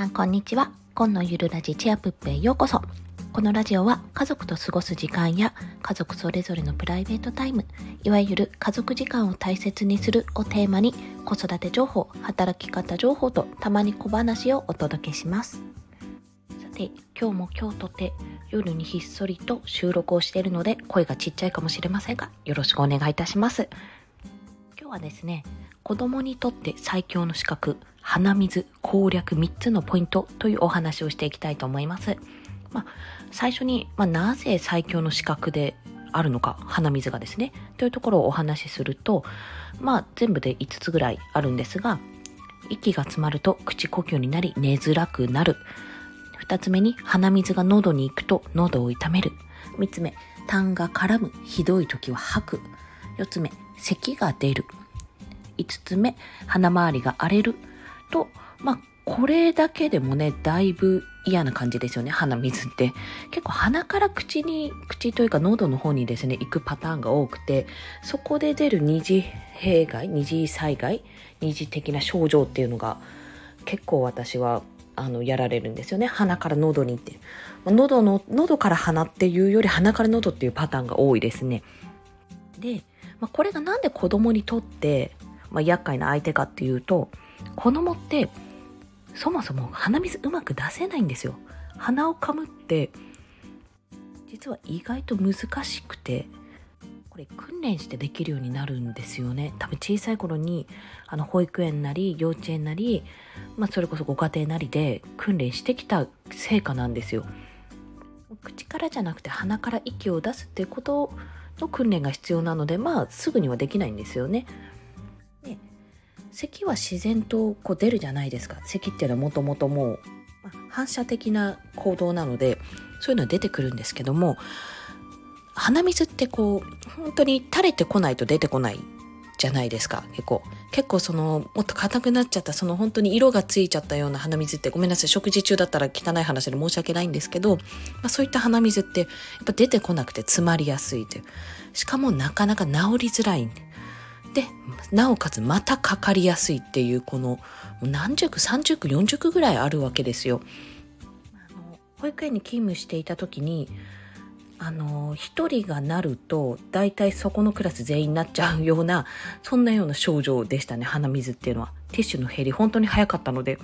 さんこんにちは。今のゆるラジチェアプップへようこそ。このラジオは家族と過ごす時間や家族それぞれのプライベートタイムいわゆる家族時間を大切にするをテーマに子育て情報働き方情報とたまに小話をお届けします。さて今日も今日とて夜にひっそりと収録をしているので声がちっちゃいかもしれませんがよろしくお願いいたします。今日はですね子供にとって最強の資格鼻水攻略3つのポイントというお話をしていきたいと思います。まあ、最初に、まあ、なぜ最強の資格であるのか、鼻水がですね、というところをお話しすると、まあ、全部で5つぐらいあるんですが、息が詰まると口呼吸になり寝づらくなる。2つ目に鼻水が喉に行くと喉を痛める。3つ目、痰が絡む。ひどい時は吐く。4つ目、咳が出る。5つ目、鼻周りが荒れる。と、まあ、これだけでもね、だいぶ嫌な感じですよね、鼻水って。結構鼻から口に、口というか喉の方にですね、行くパターンが多くて、そこで出る二次弊害、二次災害、二次的な症状っていうのが結構私はあのやられるんですよね。鼻から喉にって。喉の、喉から鼻っていうより鼻から喉っていうパターンが多いですね。で、まあ、これがなんで子供にとって、まあ、厄介な相手かっていうと、子供ってそもそも鼻水うまく出せないんですよ。鼻をかむって実は意外と難しくてこれ訓練してできるようになるんですよね。多分小さい頃にあの保育園なり幼稚園なり、まあ、それこそご家庭なりで訓練してきた成果なんですよ。口からじゃなくて鼻から息を出すっていうことの訓練が必要なのでまあすぐにはできないんですよね。咳は自然とこう出るじゃないですか。咳っていうのはもともともう、反射的な行動なのでそういうのは出てくるんですけども鼻水ってこう本当に垂れてこないと出てこないじゃないですか。結構。結構そのもっと硬くなっちゃったその本当に色がついちゃったような鼻水ってごめんなさい食事中だったら汚い話で申し訳ないんですけど、まあ、そういった鼻水ってやっぱ出てこなくて詰まりやすいという。しかもなかなか治りづらい。んででなおかつまたかかりやすいっていうこの何十区30区40区ぐらいあるわけですよ。保育園に勤務していた時にあの1人がなると大体そこのクラス全員になっちゃうようなそんなような症状でしたね鼻水っていうのはティッシュの減り本当に早かったので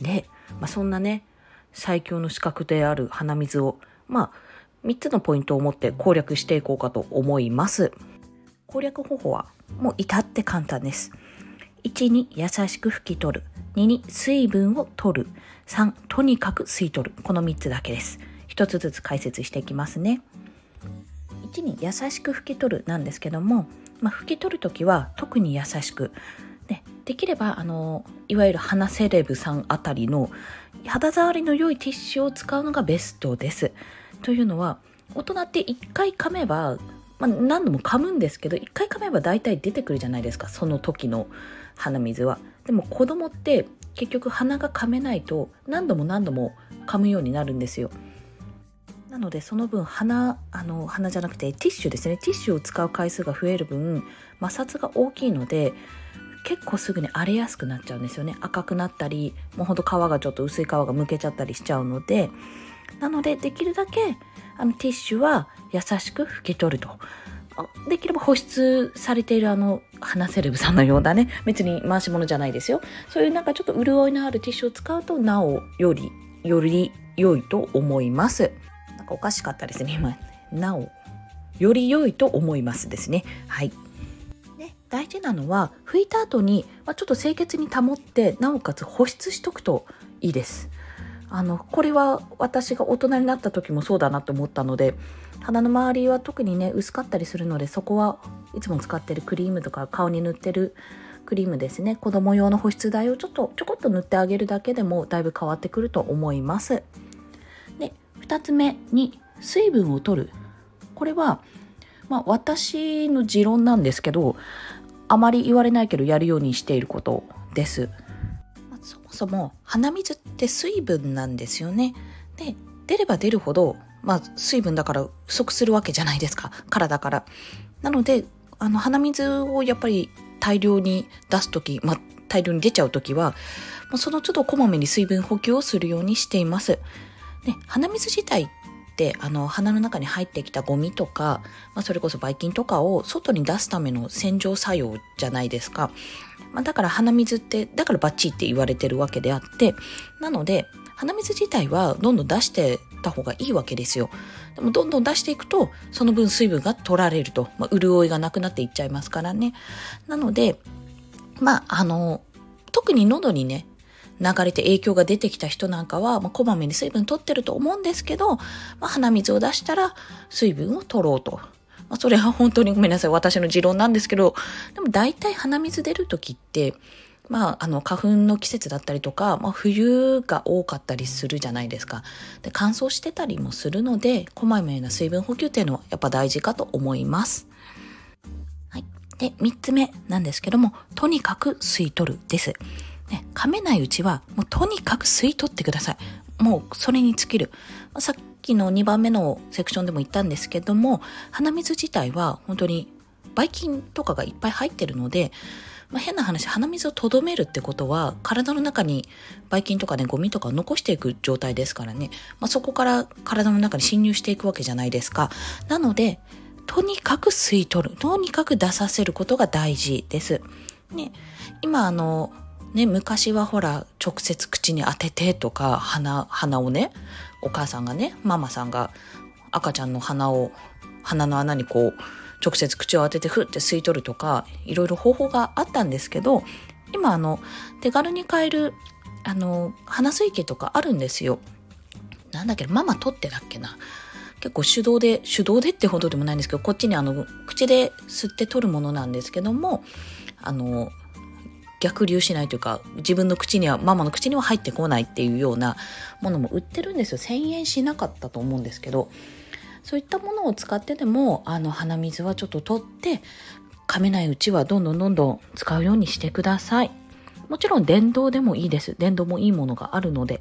で、まあ、そんなね最強の資格である鼻水をまあ3つのポイントを持って攻略していこうかと思います。攻略方法はもう至って簡単です。1に優しく拭き取る。2に水分を取る。3、とにかく吸い取る。この3つだけです。1つずつ解説していきますね。1に優しく拭き取るなんですけども、まあ、拭き取るときは特に優しく。でできればあのいわゆる鼻セレブさんあたりの肌触りの良いティッシュを使うのがベストです。というのは大人って1回噛めばまあ、何度も噛むんですけど一回噛めば大体出てくるじゃないですかその時の鼻水は。でも子供って結局鼻が噛めないと何度も何度も噛むようになるんですよ。なのでその分鼻あの鼻じゃなくてティッシュですね。ティッシュを使う回数が増える分摩擦が大きいので結構すぐに荒れやすくなっちゃうんですよね。赤くなったりもうほんと皮がちょっと薄い皮がむけちゃったりしちゃうのでなのでできるだけあのティッシュは優しく拭き取ると。できれば保湿されているあの鼻セレブさんのようなね別に回し物じゃないですよ。そういうなんかちょっと潤いのあるティッシュを使うとなおよりより良いと思います。なんかおかしかったですね今。なおより良いと思いますですね。はい。で大事なのは拭いた後に、まあ、ちょっと清潔に保ってなおかつ保湿しとくといいです。あのこれは私が大人になった時もそうだなと思ったので鼻の周りは特にね薄かったりするのでそこはいつも使ってるクリームとか顔に塗ってるクリームですね。子供用の保湿剤をちょっとちょこっと塗ってあげるだけでもだいぶ変わってくると思います。で2つ目に水分を取る。これはまあ私の持論なんですけどあまり言われないけどやるようにしていることです。そも鼻水って水分なんですよね。で、出れば出るほど、まあ水分だから不足するわけじゃないですか。体から。なので、あの鼻水をやっぱり大量に出す時、まあ大量に出ちゃう時は、その都度こまめに水分補給をするようにしています。で鼻水自体ってあの鼻の中に入ってきたゴミとか、まあ、それこそばい菌とかを外に出すための洗浄作用じゃないですか。まあ、だから鼻水って、だからバッチリって言われてるわけであって、なので、鼻水自体はどんどん出してた方がいいわけですよ。でもどんどん出していくと、その分水分が取られると、まあ、潤いがなくなっていっちゃいますからね。なので、まあ、あの、特に喉にね、流れて影響が出てきた人なんかは、まあ、こまめに水分取ってると思うんですけど、まあ、鼻水を出したら水分を取ろうと。まあ、それは本当にごめんなさい。私の持論なんですけど、でも大体鼻水出るときって、まあ、あの、花粉の季節だったりとか、まあ、冬が多かったりするじゃないですか。で、乾燥してたりもするので、こまめな水分補給っていうのはやっぱ大事かと思います。はい。で、三つ目なんですけども、とにかく吸い取るです。ね、噛めないうちは、もうとにかく吸い取ってください。もうそれに尽きる。さっきの2番目のセクションでも言ったんですけども、鼻水自体は本当にばい菌とかがいっぱい入ってるので、まあ、変な話、鼻水をとどめるってことは、体の中にばい菌とかね、ゴミとかを残していく状態ですからね、まあ、そこから体の中に侵入していくわけじゃないですか。なので、とにかく吸い取る。とにかく出させることが大事です。ね、今あの、ね、昔はほら、直接口に当ててとか、鼻、鼻をね、お母さんがね、ママさんが赤ちゃんの鼻を、鼻の穴にこう、直接口を当ててふって吸い取るとか、いろいろ方法があったんですけど、今あの、手軽に買える、あの、鼻水器とかあるんですよ。なんだっけママ取ってだっけな。結構手動で、手動でってほどでもないんですけど、こっちにあの、口で吸って取るものなんですけども、あの、逆流しないというか、自分の口には、ママの口には入ってこないっていうようなものも売ってるんですよ。1000円しなかったと思うんですけど、そういったものを使ってでもあの鼻水はちょっと取って噛めないうちはどんどんどんどん使うようにしてください。もちろん電動でもいいです。電動もいいものがあるので。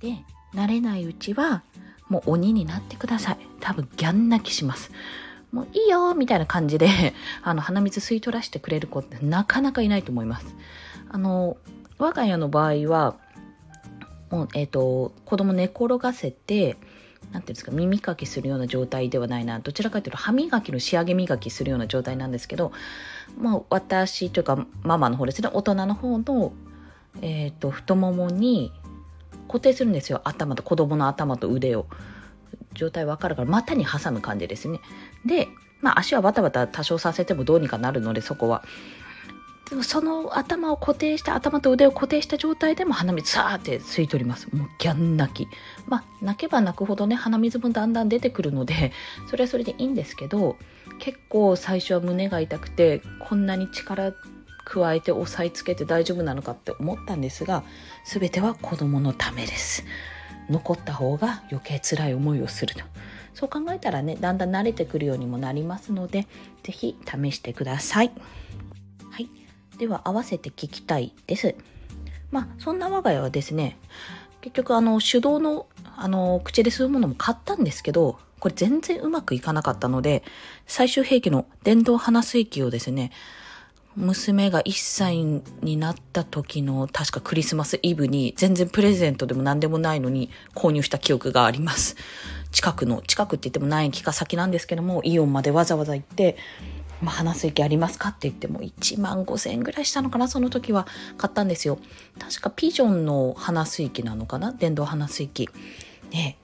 で慣れないうちはもう鬼になってください。多分ギャン泣きします。もういいよみたいな感じで あの鼻水吸い取らせてくれる子ってなかなかいないと思います。あの我が家の場合はもう、えっ、ー、と子供寝転がせてなんていうんですか耳かきするような状態ではないなどちらかというと歯磨きの仕上げ磨きするような状態なんですけど、まあ、私というかママの方ですね大人の方の、えーと、太ももに固定するんですよ頭と子供の頭と腕を。状態わかるから股に挟む感じですね。で、まあ、足はバタバタ多少させてもどうにかなるのでそこは。でもその頭を固定した頭と腕を固定した状態でも鼻水さーって吸い取ります。もうギャン泣き。まあ泣けば泣くほどね鼻水もだんだん出てくるのでそれはそれでいいんですけど結構最初は胸が痛くてこんなに力加えて押さえつけて大丈夫なのかって思ったんですが全ては子供のためです。残った方が余計辛い思いをするとそう考えたらねだんだん慣れてくるようにもなりますので是非試してください。はいでは合わせて聞きたいです。まあそんな我が家はですね結局あの手動のあの口で吸うものも買ったんですけどこれ全然うまくいかなかったので最終兵器の電動鼻水器をですね娘が1歳になった時の確かクリスマスイブに全然プレゼントでも何でもないのに購入した記憶があります。近くの、近くって言っても何駅か先なんですけども、イオンまでわざわざ行って、まあ、鼻水器ありますかって言っても1万5千円ぐらいしたのかなその時は買ったんですよ。確かピジョンの鼻水器なのかな電動鼻水器ね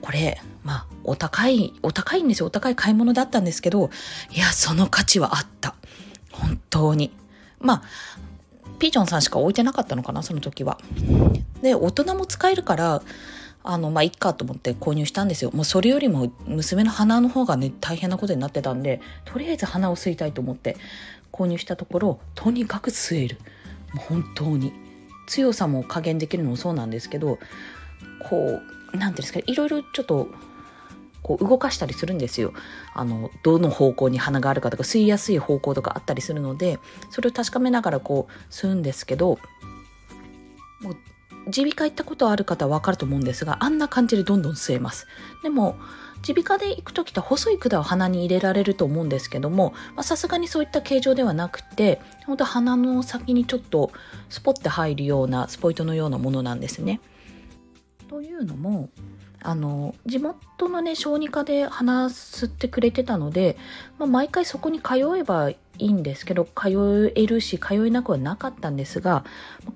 これまあお高いお高いんですよ。お高い買い物だったんですけどいやその価値はあった。本当にまあピジョンさんしか置いてなかったのかなその時はで大人も使えるからあの、まあ、いっかと思って購入したんですよ。もうそれよりも娘の鼻の方がね、大変なことになってたんで、とりあえず鼻を吸いたいと思って購入したところ、とにかく吸える。もう本当に。強さも加減できるのもそうなんですけど、こう、なんていうんですか、いろいろちょっと、こう動かしたりするんですよ。あの、どの方向に鼻があるかとか、吸いやすい方向とかあったりするので、それを確かめながらこう吸うんですけど、もう耳鼻科行ったことある方はわかると思うんですが、あんな感じでどんどん吸えます。でも、耳鼻科で行く時って細い管を鼻に入れられると思うんですけどもさすがにそういった形状ではなくて本当鼻の先にちょっとスポッて入るようなスポイトのようなものなんですね。というのもあの地元のね小児科で鼻吸ってくれてたので、まあ、毎回そこに通えばいいんですけど通えるし通えなくはなかったんですが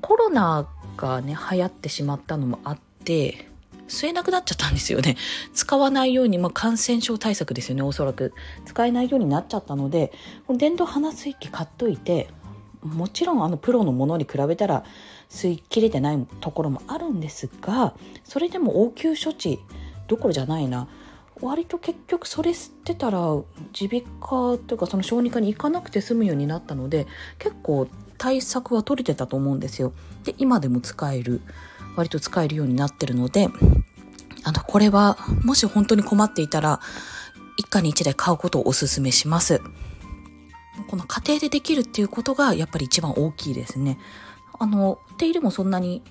コロナがね流行ってしまったのもあって吸えなくなっちゃったんですよね。使わないように、まあ、感染症対策ですよねおそらく。使えないようになっちゃったので電動鼻吸い機買っといてもちろんあのプロのものに比べたら吸い切れてないところもあるんですがそれでも応急処置どころじゃないな割と結局それ吸ってたら耳鼻科というかその小児科に行かなくて済むようになったので結構対策は取れてたと思うんですよ。で今でも使える割と使えるようになってるのであのこれはもし本当に困っていたら一家に一台買うことをお勧めします。この家庭でできるっていうことがやっぱり一番大きいですね。あの手入れもそんなに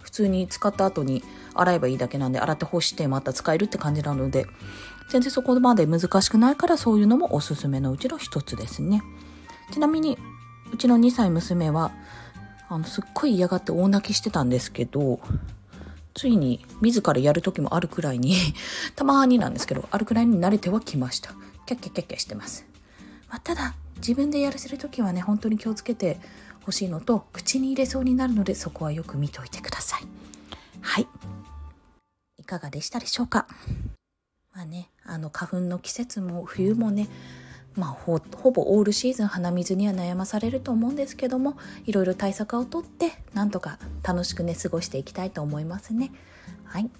普通に使った後に洗えばいいだけなんで洗って干してまた使えるって感じなので全然そこまで難しくないからそういうのもおすすめのうちの一つですね。ちなみにうちの2歳娘はあのすっごい嫌がって大泣きしてたんですけどついに自らやる時もあるくらいに たまになんですけどあるくらいに慣れてはきました。キャッキャキャッキャしてます、まあ、ただ自分でやらせる時はね本当に気をつけてほしいのと口に入れそうになるのでそこはよく見ておいてください。はい。いかがでしたでしょうか？まあねあの花粉の季節も冬もねまあ、ほぼオールシーズン鼻水には悩まされると思うんですけどもいろいろ対策をとってなんとか楽しくね過ごしていきたいと思いますね。はい。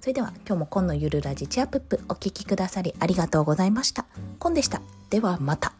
それでは今日も今のゆるラジチアプップお聴きくださりありがとうございました。コンでした。ではまた。